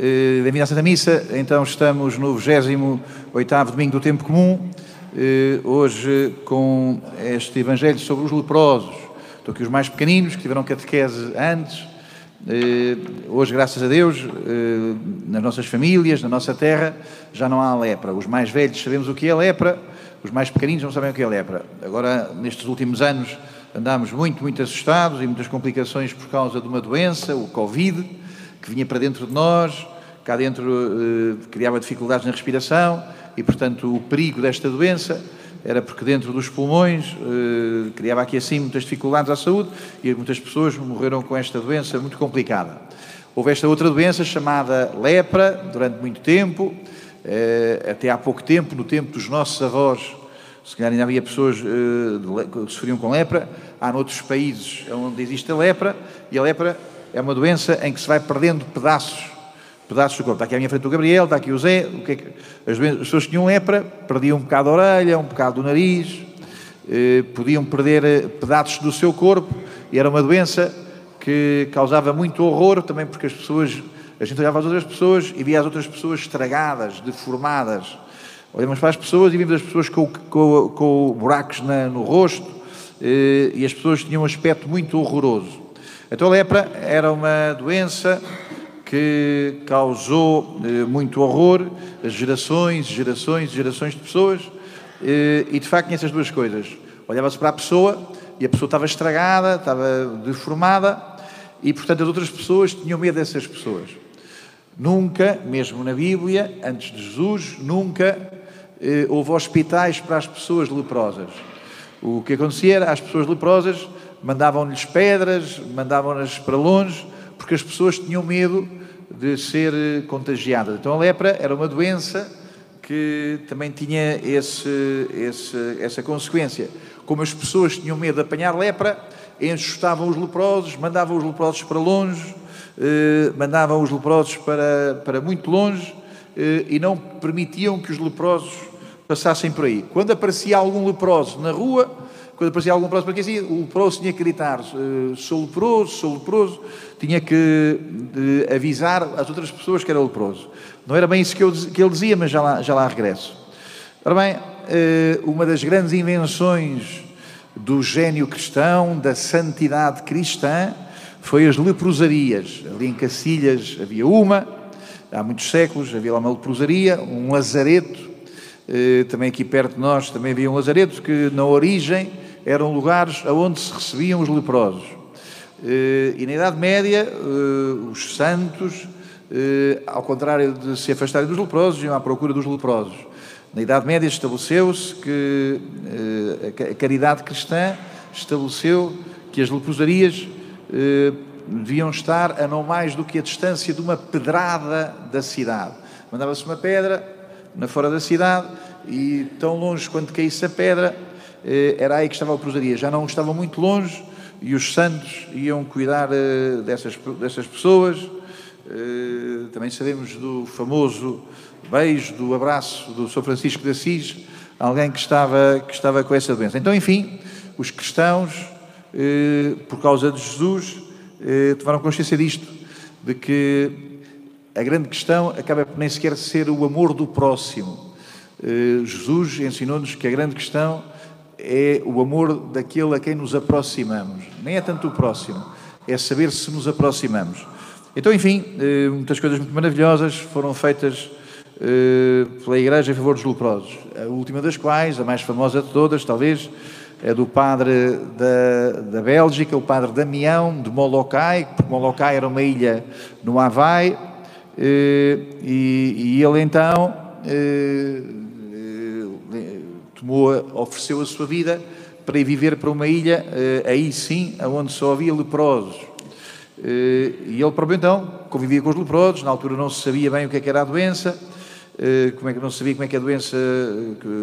Eh, Bem-vindo à Santa Missa. Então estamos no 28º domingo do tempo comum. Eh, Hoje com este Evangelho sobre os leprosos. Estou aqui os mais pequeninos que tiveram catequese antes. Eh, Hoje, graças a Deus, eh, nas nossas famílias, na nossa terra, já não há lepra. Os mais velhos sabemos o que é lepra, os mais pequeninos não sabem o que é lepra. Agora, nestes últimos anos, andámos muito, muito assustados e muitas complicações por causa de uma doença, o Covid, que vinha para dentro de nós, cá dentro eh, criava dificuldades na respiração e, portanto, o perigo desta doença era porque dentro dos pulmões eh, criava aqui assim muitas dificuldades à saúde e muitas pessoas morreram com esta doença muito complicada. Houve esta outra doença chamada lepra durante muito tempo, eh, até há pouco tempo, no tempo dos nossos avós, se calhar ainda havia pessoas que sofriam com lepra, há noutros países onde existe a lepra, e a lepra é uma doença em que se vai perdendo pedaços, pedaços do corpo. Está aqui à minha frente o Gabriel, está aqui o Zé, o que é que- as, doen- as pessoas tinham lepra perdiam um bocado da orelha, um bocado do nariz, eh, podiam perder eh, pedaços do seu corpo, e era uma doença que causava muito horror, também porque as pessoas, a gente olhava às outras pessoas e via as outras pessoas estragadas, deformadas, Olhamos para as pessoas e vimos as pessoas com, com, com buracos na- no rosto eh, e as pessoas tinham um aspecto muito horroroso. Então a lepra era uma doença que causou eh, muito horror a gerações, gerações, gerações de pessoas eh, e de facto tinha essas duas coisas. Olhava-se para a pessoa e a pessoa estava estragada, estava deformada e portanto as outras pessoas tinham medo dessas pessoas. Nunca, mesmo na Bíblia, antes de Jesus, nunca eh, houve hospitais para as pessoas leprosas. O que acontecia era as pessoas leprosas mandavam-lhes pedras, mandavam-nas para longe, porque as pessoas tinham medo de ser eh, contagiadas. Então a lepra era uma doença que também tinha esse, esse- essa consequência. Como as pessoas tinham medo de apanhar lepra, enxotavam os leprosos, mandavam os leprosos para longe, eh, mandavam os leprosos para, para muito longe eh, e não permitiam que os leprosos passassem por aí. Quando aparecia algum leproso na rua, quando aparecia algum por aqui, assim, o leproso tinha que gritar: eh, sou leproso, sou leproso, tinha que eh, avisar as outras pessoas que era leproso. Não era bem isso que, eu que ele dizia, mas já lá, já lá regresso. Ora bem, eh, uma das grandes invenções do gênio cristão, da santidade cristã, foi as leprosarias. Ali em Cacilhas havia uma, há muitos séculos, havia lá uma leprosaria, um lazareto, também aqui perto de nós também havia um lazareto, que na origem eram lugares onde se recebiam os leprosos. Eh, E na Idade Média, eh, os santos, eh, ao contrário de se afastarem dos leprosos, iam à procura dos leprosos. Na Idade Média estabeleceu-se que a ca- a caridade cristã estabeleceu que as leprosarias deviam estar a não mais do que a distância de uma pedrada da cidade. Mandava-se uma pedra na fora da cidade e tão longe quanto caísse a pedra, era aí que estava a leprosaria. Já não estava muito longe e os santos iam cuidar eh, dessas, dessas pessoas. Eh, Também sabemos do famoso beijo, do abraço do São Francisco de Assis, alguém que estava, que estava com essa doença. Então, enfim, os cristãos, eh, por causa de Jesus, eh, tomaram consciência disto, de que a grande questão acaba por nem sequer ser o amor do próximo. Eh, Jesus ensinou-nos que a grande questão é o amor daquele a quem nos aproximamos. Nem é tanto o próximo, é saber se nos aproximamos. Então, enfim, eh, muitas coisas muito maravilhosas foram feitas eh, pela Igreja em favor dos leprosos. A última das quais, a mais famosa de todas, talvez, é do padre da, da Bélgica, o padre Damião de Molokai, porque Molokai era uma ilha no Havaí, eh, e, e ele então tomou, ofereceu a sua vida para ir viver para uma ilha, eh, aí sim, onde só havia leprosos. Eh, E ele próprio então convivia com os leprosos, na altura não se sabia bem o que, é que era a doença, eh, como é que não se sabia como é que a doença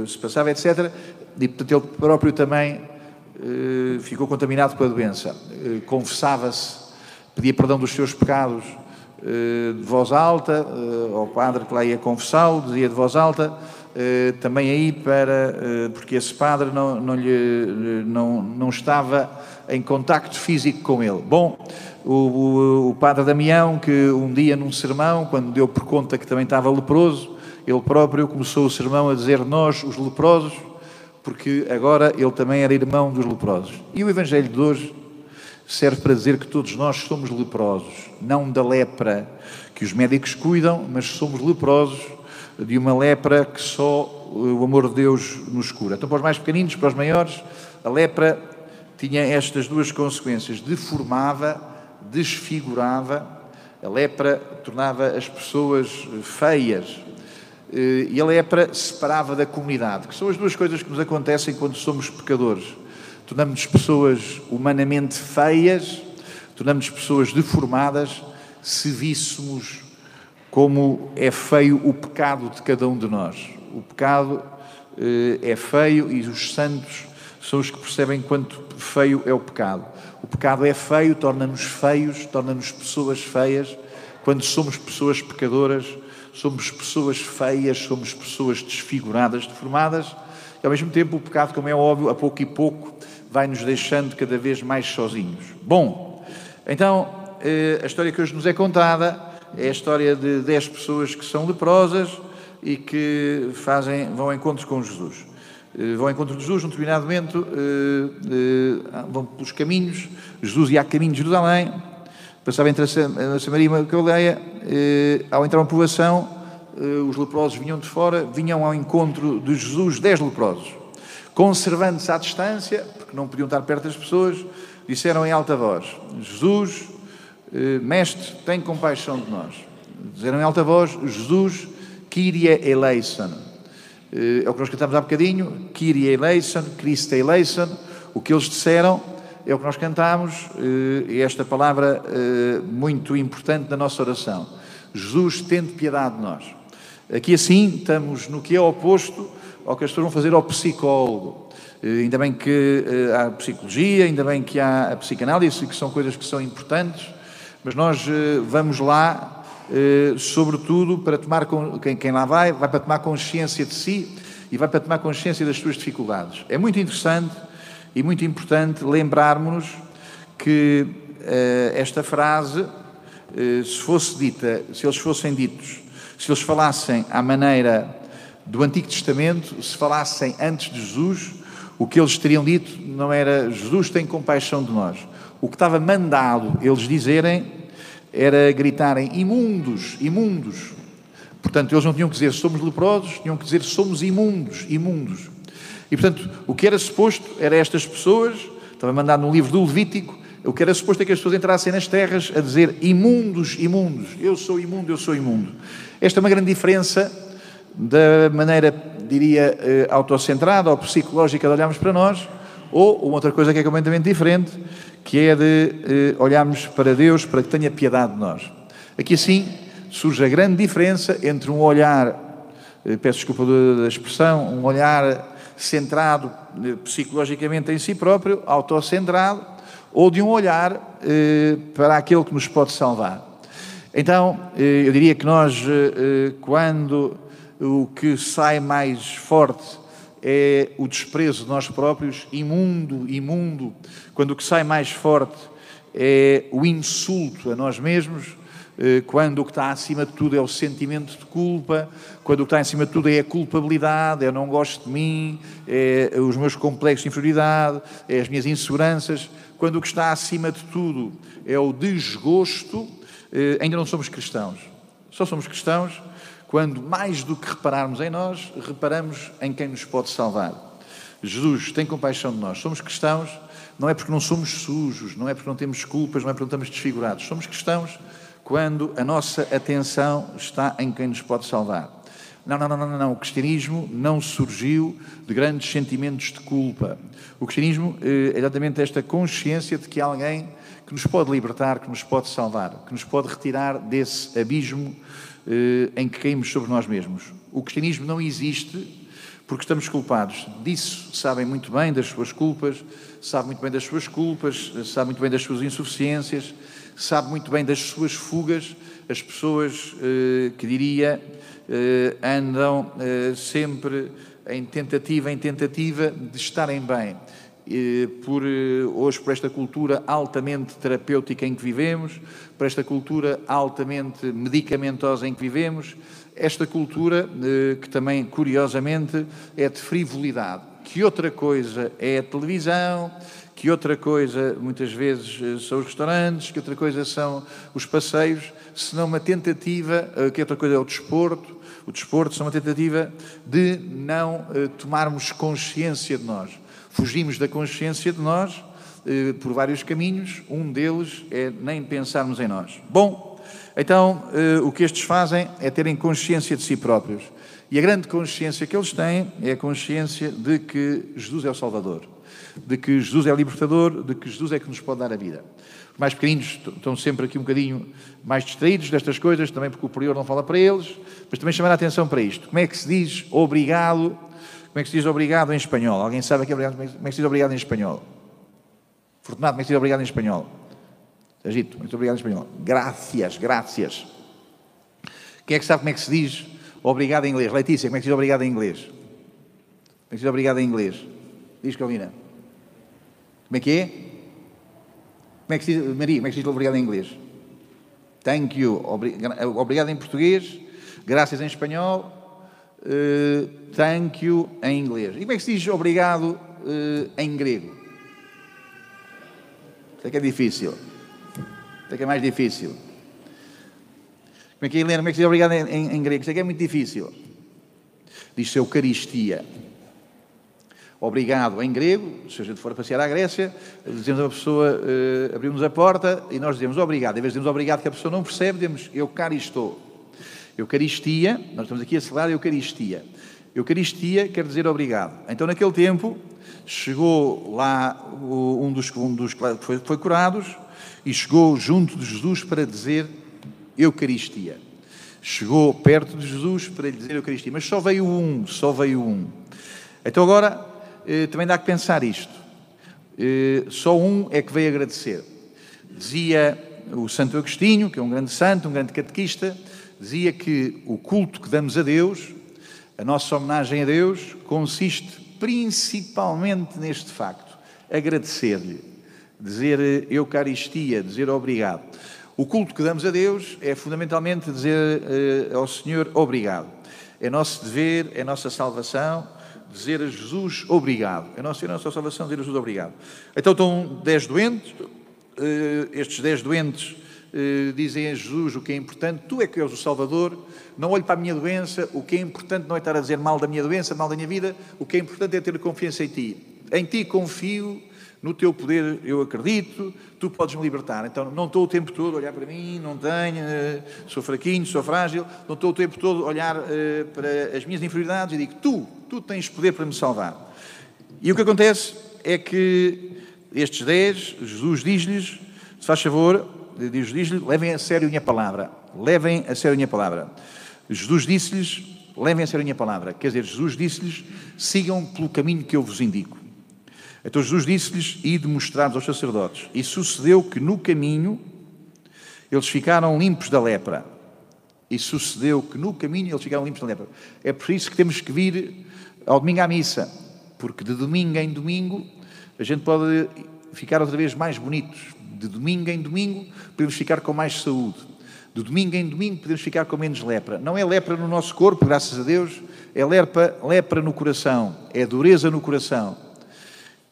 se passava, etc. E portanto ele próprio também ficou contaminado com a doença. Confessava-se, pedia perdão dos seus pecados de voz alta, ao padre que lá ia confessá-lo, dizia de voz alta, eh, também aí para, eh, porque esse padre não, não, lhe, não, não estava em contacto físico com ele. Bom, o, o, o padre Damião, que um dia num sermão, quando deu por conta que também estava leproso, ele próprio começou o sermão a dizer nós, os leprosos, porque agora ele também era irmão dos leprosos. E o Evangelho de hoje serve para dizer que todos nós somos leprosos, não da lepra que os médicos cuidam, mas somos leprosos de uma lepra que só o amor de Deus nos cura. Então, para os mais pequeninos, para os maiores, a lepra tinha estas duas consequências: deformava, desfigurava, a lepra tornava as pessoas feias, eh, e a lepra separava da comunidade, que são as duas coisas que nos acontecem quando somos pecadores. Tornamos-nos pessoas humanamente feias, tornamos-nos pessoas deformadas, se víssemos como é feio o pecado de cada um de nós. O pecado eh, é feio e os santos são os que percebem quanto feio é o pecado. O pecado é feio, torna-nos feios, torna-nos pessoas feias. Quando somos pessoas pecadoras, somos pessoas feias, somos pessoas desfiguradas, deformadas, e ao mesmo tempo o pecado, como é óbvio, a pouco e pouco vai nos deixando cada vez mais sozinhos. Bom, então eh, a história que hoje nos é contada é a história de dez pessoas que são leprosas e que fazem, vão ao encontro com Jesus. Eh, vão ao encontro de Jesus, num determinado momento, eh, vão pelos caminhos, Jesus ia a caminho de Jerusalém, Passava entre a Samaria e a Caldeia, eh, ao entrar uma povoação, eh, os leprosos vinham de fora, vinham ao encontro de Jesus dez leprosos. Conservando-se à distância, porque não podiam estar perto das pessoas, disseram em alta voz: Jesus, eh, Mestre, tem compaixão de nós. Disseram em alta voz: Jesus, Kyrie eleison. É o que nós cantamos há bocadinho: Kyrie eleison, Christe eleison. O que eles disseram é o que nós cantamos, eh, e esta palavra eh, muito importante da nossa oração. Jesus, tende piedade de nós. Aqui assim estamos no que é oposto ao que as pessoas vão fazer ao psicólogo. Eh, ainda bem que há a psicologia, ainda bem que há a psicanálise, que são coisas que são importantes, mas nós vamos lá, sobretudo, para tomar, quem lá vai, vai para tomar consciência de si e vai para tomar consciência das suas dificuldades. É muito interessante e muito importante lembrarmos que uh, esta frase, se fosse dita, se eles fossem ditos, se eles falassem à maneira do Antigo Testamento, se falassem antes de Jesus, o que eles teriam dito não era Jesus tem compaixão de nós. O que estava mandado eles dizerem era gritarem imundos, imundos. Portanto, eles não tinham que dizer somos leprosos, tinham que dizer somos imundos, imundos. E, portanto, o que era suposto era estas pessoas, estava mandado no livro do Levítico, o que era suposto é que as pessoas entrassem nas terras a dizer imundos, imundos, eu sou imundo, eu sou imundo. Esta é uma grande diferença da maneira, diria, eh, autocentrada ou psicológica de olharmos para nós, ou outra coisa que é completamente diferente, que é de eh, olharmos para Deus para que tenha piedade de nós. Aqui assim surge a grande diferença entre um olhar, eh, peço desculpa da expressão, um olhar centrado eh, psicologicamente em si próprio, autocentrado, ou de um olhar para aquele que nos pode salvar. Então, eu diria que nós, quando o que sai mais forte é o desprezo de nós próprios, imundo, imundo, quando o que sai mais forte é o insulto a nós mesmos, eh, quando o que está acima de tudo é o sentimento de culpa, quando o que está acima de tudo é a culpabilidade, eu não gosto de mim, é os meus complexos de inferioridade, é as minhas inseguranças, quando o que está acima de tudo é o desgosto, eh, ainda não somos cristãos. Só somos cristãos quando, mais do que repararmos em nós, reparamos em quem nos pode salvar. Jesus tem compaixão de nós. Somos cristãos não é porque não somos sujos, não é porque não temos culpas, não é porque não estamos desfigurados. Somos cristãos quando a nossa atenção está em quem nos pode salvar. Não, não, não, não, não. O cristianismo não surgiu de grandes sentimentos de culpa. O cristianismo eh, é exatamente esta consciência de que há alguém que nos pode libertar, que nos pode salvar, que nos pode retirar desse abismo em que caímos sobre nós mesmos. O cristianismo não existe porque estamos culpados. Disso sabem muito bem das suas culpas, sabe muito bem das suas culpas, sabe muito bem das suas insuficiências, sabe muito bem das suas fugas, as pessoas eh, que diria eh, andam eh, sempre em tentativa em tentativa de estarem bem. Por hoje por esta cultura altamente terapêutica em que vivemos, por esta cultura altamente medicamentosa em que vivemos, esta cultura que também curiosamente é de frivolidade. Que outra coisa é a televisão, que outra coisa muitas vezes são os restaurantes, que outra coisa são os passeios, senão uma tentativa, que outra coisa é o desporto, o desporto são uma tentativa de não tomarmos consciência de nós Fugimos da consciência de nós eh, por vários caminhos, um deles é nem pensarmos em nós. Bom, então eh, o que estes fazem é terem consciência de si próprios. E a grande consciência que eles têm é a consciência de que Jesus é o Salvador, de que Jesus é o libertador, de que Jesus é que nos pode dar a vida. Os mais pequeninos estão sempre aqui um bocadinho mais distraídos destas coisas, também porque o prior não fala para eles, mas também chamar a atenção para isto. Como é que se diz obrigado como é que se diz obrigado em espanhol? Alguém sabe aqui obrigado? Como é que se diz obrigado em espanhol? Fortunado, como é que se diz obrigado em espanhol? Agito, muito obrigado em espanhol. Gracias, gracias. Quem é que sabe como é que se diz obrigado em inglês? Letícia, como é que se diz obrigado em inglês? Como é que se diz obrigado em inglês? Diz, Calvina. Como é que é? Como é que se diz, Maria, como é que se diz obrigado em inglês? Thank you. Obrigado em português, graças em espanhol, uh, thank you em inglês. E como é que se diz obrigado uh, em grego? É que é difícil. É que é mais difícil. Como é que é, Helena? Como é que se diz obrigado em, em, em grego? É que é muito difícil. Diz-se Eucaristia. Obrigado em grego, se a gente for passear à Grécia, dizemos a pessoa, uh, abrimos a porta e nós dizemos obrigado. Em vez de dizemos obrigado que a pessoa não percebe, dizemos eu cá estou. Eucaristia, nós estamos aqui a celebrar a Eucaristia. Eucaristia quer dizer obrigado. Então, naquele tempo, chegou lá um dos, um dos que foi, foi curados e chegou junto de Jesus para dizer Eucaristia. Chegou perto de Jesus para lhe dizer Eucaristia. Mas só veio um, só veio um. Então, agora, eh, também dá que pensar isto. Eh, só um é que veio agradecer. Dizia o Santo Agostinho, que é um grande santo, um grande catequista, dizia que o culto que damos a Deus, a nossa homenagem a Deus, consiste principalmente neste facto: agradecer-lhe, dizer Eucaristia, dizer obrigado. O culto que damos a Deus é fundamentalmente dizer uh, ao Senhor obrigado. É nosso dever, é nossa salvação, dizer a Jesus obrigado. É nossa, é nossa salvação dizer a Jesus obrigado. Então estão dez doentes, uh, estes dez doentes dizem a Jesus o que é importante, tu é que és o Salvador, não olho para a minha doença, o que é importante não é estar a dizer mal da minha doença, mal da minha vida, o que é importante é ter confiança em ti. Em ti confio, no teu poder eu acredito, tu podes me libertar. Então não estou o tempo todo a olhar para mim, não tenho, eh, sou fraquinho, sou frágil, não estou o tempo todo a olhar eh, para as minhas inferioridades e digo, tu, tu tens poder para me salvar. E o que acontece é que estes dez, Jesus diz-lhes, se faz favor, diz, diz-lhe, levem a sério a minha palavra, levem a sério a minha palavra. Jesus disse-lhes, levem a sério a minha palavra. Quer dizer, Jesus disse-lhes, sigam pelo caminho que eu vos indico. Então Jesus disse-lhes, e de mostrar aos sacerdotes. E sucedeu que no caminho eles ficaram limpos da lepra. E sucedeu que no caminho eles ficaram limpos da lepra. É por isso que temos que vir ao domingo à missa, porque de domingo em domingo a gente pode ficar outra vez mais bonitos, de domingo em domingo, podemos ficar com mais saúde. De domingo em domingo, podemos ficar com menos lepra. Não é lepra no nosso corpo, graças a Deus, é lepra, lepra no coração, é dureza no coração.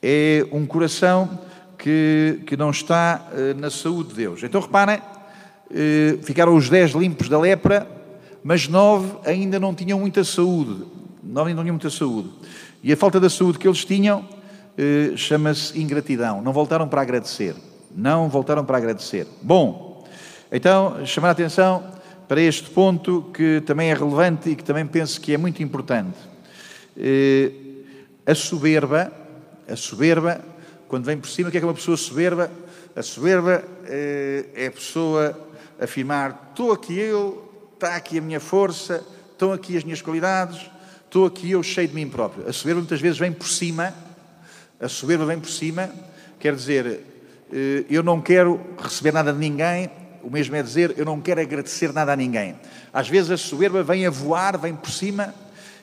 É um coração que, que não está uh, na saúde de Deus. Então reparem, uh, ficaram os dez limpos da lepra, mas nove ainda não tinham muita saúde. Nove ainda não tinham muita saúde. E a falta da saúde que eles tinham uh, chama-se ingratidão. Não voltaram para agradecer não voltaram para agradecer. Bom, então chamar a atenção para este ponto que também é relevante e que também penso que é muito importante. Eh, a soberba, a soberba, quando vem por cima, o que é que uma pessoa soberba? A soberba eh, é a pessoa afirmar: estou aqui eu, está aqui a minha força, estão aqui as minhas qualidades, estou aqui eu cheio de mim próprio. A soberba muitas vezes vem por cima, a soberba vem por cima, quer dizer, eu não quero receber nada de ninguém, o mesmo é dizer, eu não quero agradecer nada a ninguém. Às vezes a soberba vem a voar, vem por cima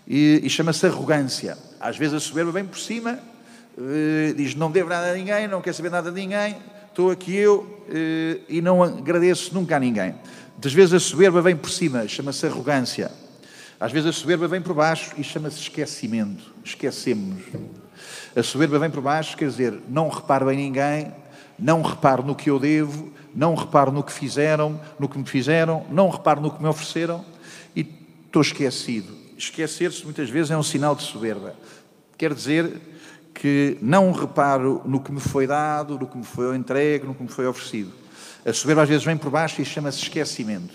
e, e chama-se arrogância. Às vezes a soberba vem por cima, eh, diz não devo nada a ninguém, não quer saber nada de ninguém, estou aqui eu eh, e não agradeço nunca a ninguém. Às vezes a soberba vem por cima, chama-se arrogância. Às vezes a soberba vem por baixo e chama-se esquecimento. Esquecemos. A soberba vem por baixo, quer dizer, não reparo em ninguém, não reparo no que eu devo, não reparo no que fizeram, no que me fizeram, não reparo no que me ofereceram e estou esquecido. Esquecer-se muitas vezes é um sinal de soberba. Quer dizer que não reparo no que me foi dado, no que me foi entregue, no que me foi oferecido. A soberba às vezes vem por baixo e chama-se esquecimento.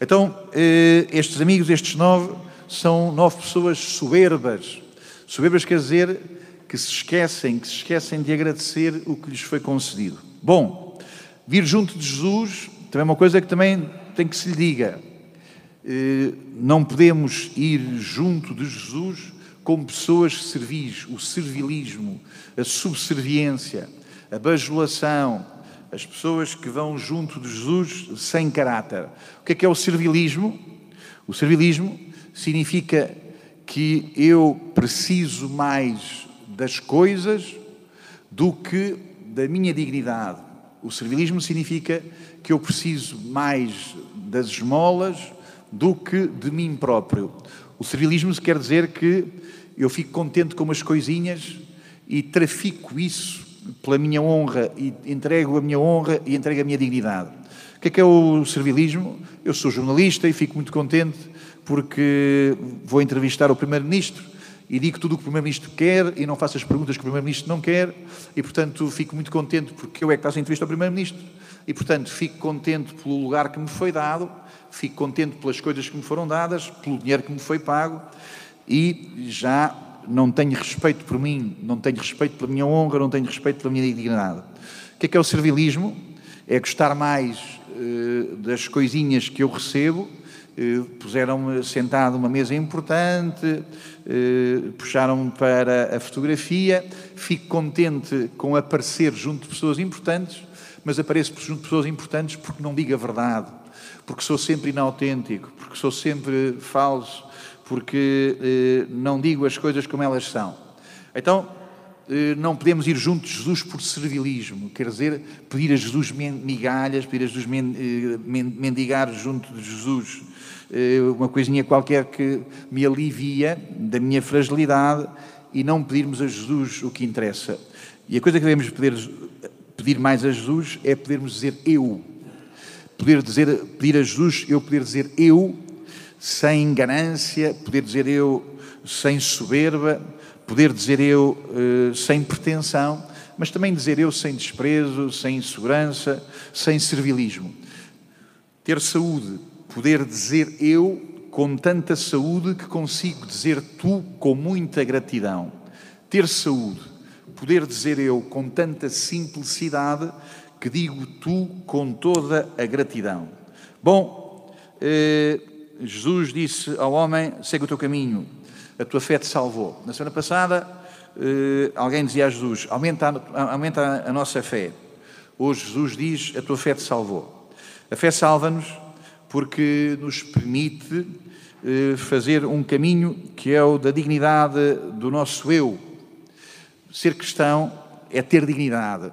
Então, eh, estes amigos, estes nove, são nove pessoas soberbas. Soberbas quer dizer que se esquecem, que se esquecem de agradecer o que lhes foi concedido. Bom, vir junto de Jesus também é uma coisa que também tem que se lhe diga. Eh, não podemos ir junto de Jesus como pessoas servis, o servilismo, a subserviência, a bajulação, as pessoas que vão junto de Jesus sem caráter. O que é que é o servilismo? O servilismo significa que eu preciso mais das coisas do que da minha dignidade. O servilismo significa que eu preciso mais das esmolas do que de mim próprio. O servilismo quer dizer que eu fico contente com umas coisinhas e trafico isso pela minha honra e entrego a minha honra e entrego a minha dignidade. O que é que é o servilismo? Eu sou jornalista e fico muito contente porque vou entrevistar o Primeiro-Ministro e digo tudo o que o Primeiro-Ministro quer e não faço as perguntas que o Primeiro-Ministro não quer e, portanto, fico muito contente porque eu é que faço a entrevista ao Primeiro-Ministro e, portanto, fico contente pelo lugar que me foi dado, fico contente pelas coisas que me foram dadas, pelo dinheiro que me foi pago e já não tenho respeito por mim, não tenho respeito pela minha honra, não tenho respeito pela minha dignidade. O que é que é o servilismo? É gostar mais uh, das coisinhas que eu recebo. Uh, Puseram-me sentado numa mesa importante, puxaram-me para a fotografia, fico contente com aparecer junto de pessoas importantes, mas apareço junto de pessoas importantes porque não digo a verdade, porque sou sempre inautêntico, porque sou sempre falso, porque eh, não digo as coisas como elas são. Então, eh, não podemos ir junto de Jesus por servilismo, quer dizer, pedir a Jesus migalhas, pedir a Jesus eh, mendigar junto de Jesus. eh, uma coisinha qualquer que me alivia da minha fragilidade e não pedirmos a Jesus o que interessa. E a coisa que devemos pedir, pedir mais a Jesus é podermos dizer eu. Poder dizer, pedir a Jesus, eu poder dizer eu sem ganância, poder dizer eu sem soberba, poder dizer eu uh, sem pretensão, mas também dizer eu sem desprezo, sem insegurança, sem servilismo. Ter saúde, poder dizer eu com tanta saúde que consigo dizer tu com muita gratidão. Ter saúde, poder dizer eu com tanta simplicidade que digo tu com toda a gratidão. Bom, eh, Jesus disse ao homem: segue o teu caminho, a tua fé te salvou. Na semana passada, eh, alguém dizia a Jesus: aumenta aumenta a nossa fé. Hoje, Jesus diz: a tua fé te salvou. A fé salva-nos porque nos permite eh, fazer um caminho que é o da dignidade do nosso eu. Ser cristão é ter dignidade.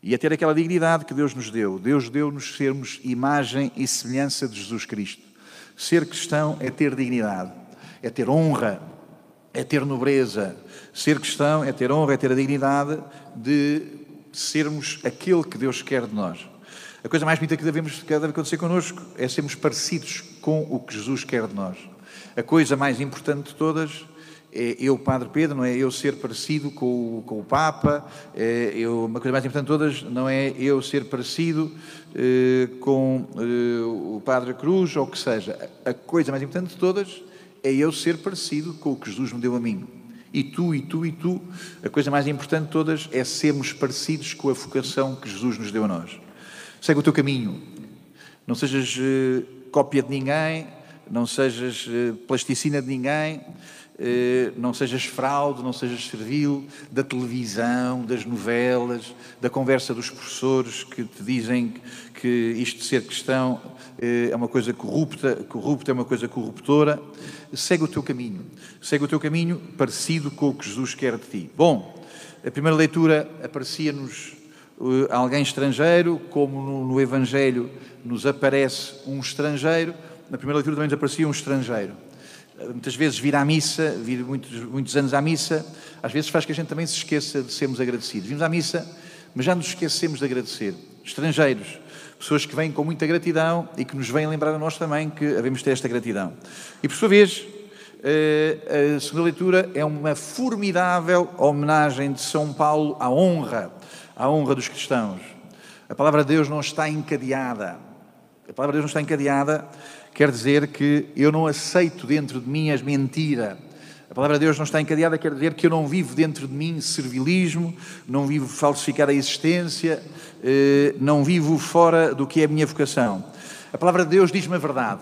E é ter aquela dignidade que Deus nos deu. Deus deu-nos sermos imagem e semelhança de Jesus Cristo. Ser cristão é ter dignidade, é ter honra, é ter nobreza. Ser cristão é ter honra, é ter a dignidade de sermos aquele que Deus quer de nós. A coisa mais bonita que devemos, que deve acontecer connosco é sermos parecidos com o que Jesus quer de nós. A coisa mais importante de todas é eu, Padre Pedro, não é eu ser parecido com o, com o Papa, é eu, uma coisa mais importante de todas não é eu ser parecido eh, com eh, o Padre Cruz ou o que seja. A coisa mais importante de todas é eu ser parecido com o que Jesus me deu a mim. E tu, e tu, e tu, a coisa mais importante de todas é sermos parecidos com a vocação que Jesus nos deu a nós. Segue o teu caminho. Não sejas eh, cópia de ninguém, não sejas eh, plasticina de ninguém, eh, não sejas fraude, não sejas servil da televisão, das novelas, da conversa dos professores que te dizem que isto de ser cristão é uma coisa corrupta, corrupta é uma coisa corruptora. Segue o teu caminho, segue o teu caminho parecido com o que Jesus quer de ti. Bom, a primeira leitura aparecia-nos alguém estrangeiro, como no, no Evangelho nos aparece um estrangeiro, na primeira leitura também nos aparecia um estrangeiro muitas vezes vir à missa, vir muitos, muitos anos à missa, às vezes faz que a gente também se esqueça de sermos agradecidos. Vimos à missa, mas já nos esquecemos de agradecer. Estrangeiros, pessoas que vêm com muita gratidão e que nos vêm lembrar a nós também que devemos ter esta gratidão. E por sua vez, eh, a segunda leitura é uma formidável homenagem de São Paulo à honra, à honra dos cristãos. A palavra de Deus não está encadeada. A palavra de Deus não está encadeada quer dizer que eu não aceito dentro de mim as mentiras. A palavra de Deus não está encadeada, quer dizer que eu não vivo dentro de mim servilismo, não vivo falsificar a existência, eh, não vivo fora do que é a minha vocação. A palavra de Deus diz-me a verdade.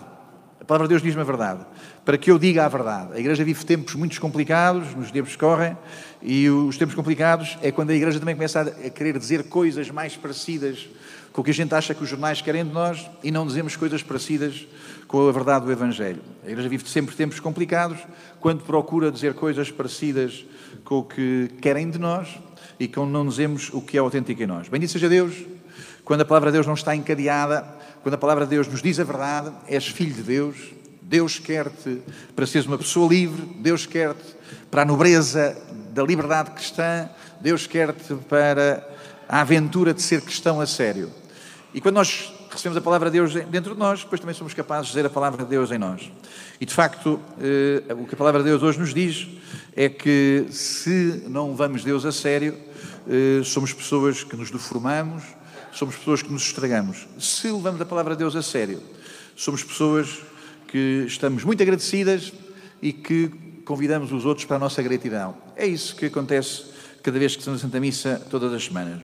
Palavra de Deus diz-me a verdade. Para que eu diga a verdade. A Igreja vive tempos muito complicados, nos tempos que correm, e os tempos complicados é quando a Igreja também começa a querer dizer coisas mais parecidas com o que a gente acha que os jornais querem de nós e não dizemos coisas parecidas com a verdade do Evangelho. A Igreja vive sempre tempos complicados quando procura dizer coisas parecidas com o que querem de nós e quando não dizemos o que é autêntico em nós. Bendito seja Deus, quando a palavra de Deus não está encadeada, quando a palavra de Deus nos diz a verdade, és filho de Deus, Deus quer-te para seres uma pessoa livre, Deus quer-te para a nobreza da liberdade cristã, Deus quer-te para a aventura de ser cristão a sério. E quando nós recebemos a palavra de Deus dentro de nós, depois também somos capazes de dizer a palavra de Deus em nós. E de facto, eh, o que a palavra de Deus hoje nos diz é que se não levamos Deus a sério, eh, somos pessoas que nos deformamos, somos pessoas que nos estragamos. Se levamos a palavra de Deus a sério, somos pessoas que estamos muito agradecidas e que convidamos os outros para a nossa gratidão. É isso que acontece cada vez que estamos na Santa Missa, todas as semanas.